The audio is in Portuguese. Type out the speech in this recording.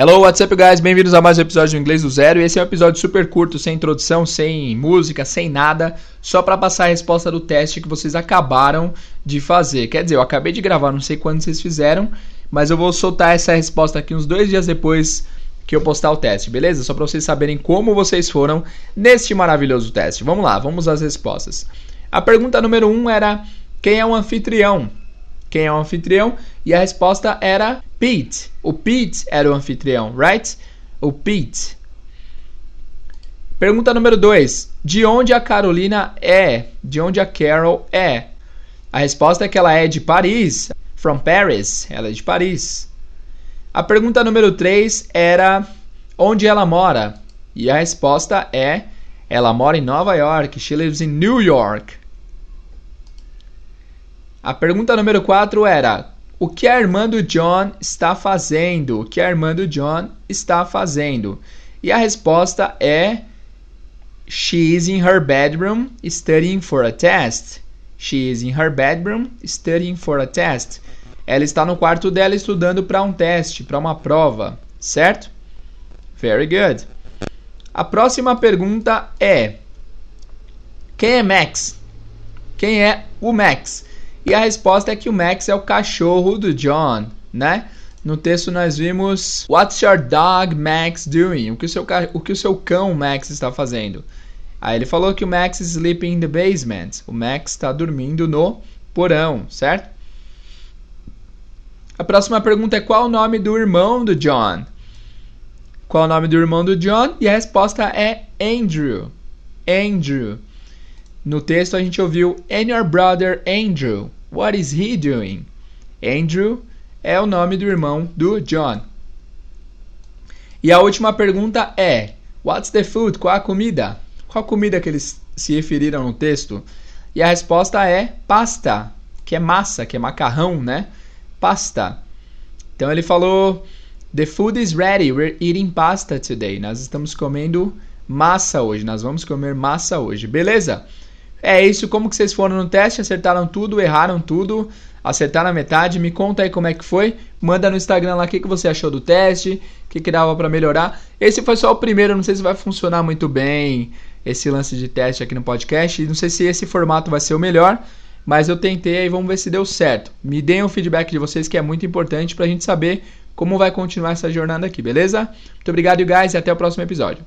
Hello, what's up, guys? Bem-vindos a mais um episódio do Inglês do Zero. Esse é um episódio super curto, sem introdução, sem música, sem nada, só para passar a resposta do teste que vocês acabaram de fazer. Quer dizer, eu acabei de gravar, não sei quando vocês fizeram, mas eu vou soltar essa resposta aqui uns dois dias depois que eu postar o teste, beleza? Só para vocês saberem como vocês foram neste maravilhoso teste. Vamos lá, vamos às respostas. A pergunta número 1 um era: quem é o anfitrião? Quem é o anfitrião? E a resposta era Pete. O Pete era o anfitrião, right? O Pete. Pergunta número 2. De onde a Carolina é? De onde a Carol é? A resposta é que ela é de Paris. From Paris. Ela é de Paris. A pergunta número 3 era onde ela mora? E a resposta é ela mora em Nova York. She lives in New York. A pergunta número 4 era: O que a irmã do John está fazendo? O que a irmã do John está fazendo? E a resposta é: She is in her bedroom studying for a test. She is in her bedroom studying for a test. Ela está no quarto dela estudando para um teste, para uma prova, certo? Very good. A próxima pergunta é: Quem é Max? Quem é o Max? E a resposta é que o Max é o cachorro do John, né? No texto nós vimos What's your dog Max doing? O que o seu, o que o seu cão Max está fazendo? Aí ele falou que o Max is sleeping in the basement. O Max está dormindo no porão, certo? A próxima pergunta é qual o nome do irmão do John? Qual o nome do irmão do John? E a resposta é Andrew. Andrew. No texto a gente ouviu And your brother Andrew, what is he doing? Andrew é o nome do irmão do John. E a última pergunta é: What's the food? Qual a comida? Qual a comida que eles se referiram no texto? E a resposta é pasta, que é massa, que é macarrão, né? Pasta. Então ele falou: The food is ready. We're eating pasta today. Nós estamos comendo massa hoje. Nós vamos comer massa hoje. Beleza? É isso, como que vocês foram no teste? Acertaram tudo, erraram tudo, acertaram a metade? Me conta aí como é que foi. Manda no Instagram lá o que, que você achou do teste, o que, que dava para melhorar. Esse foi só o primeiro, não sei se vai funcionar muito bem esse lance de teste aqui no podcast. Não sei se esse formato vai ser o melhor, mas eu tentei e vamos ver se deu certo. Me deem o feedback de vocês que é muito importante pra gente saber como vai continuar essa jornada aqui, beleza? Muito obrigado, guys, e até o próximo episódio.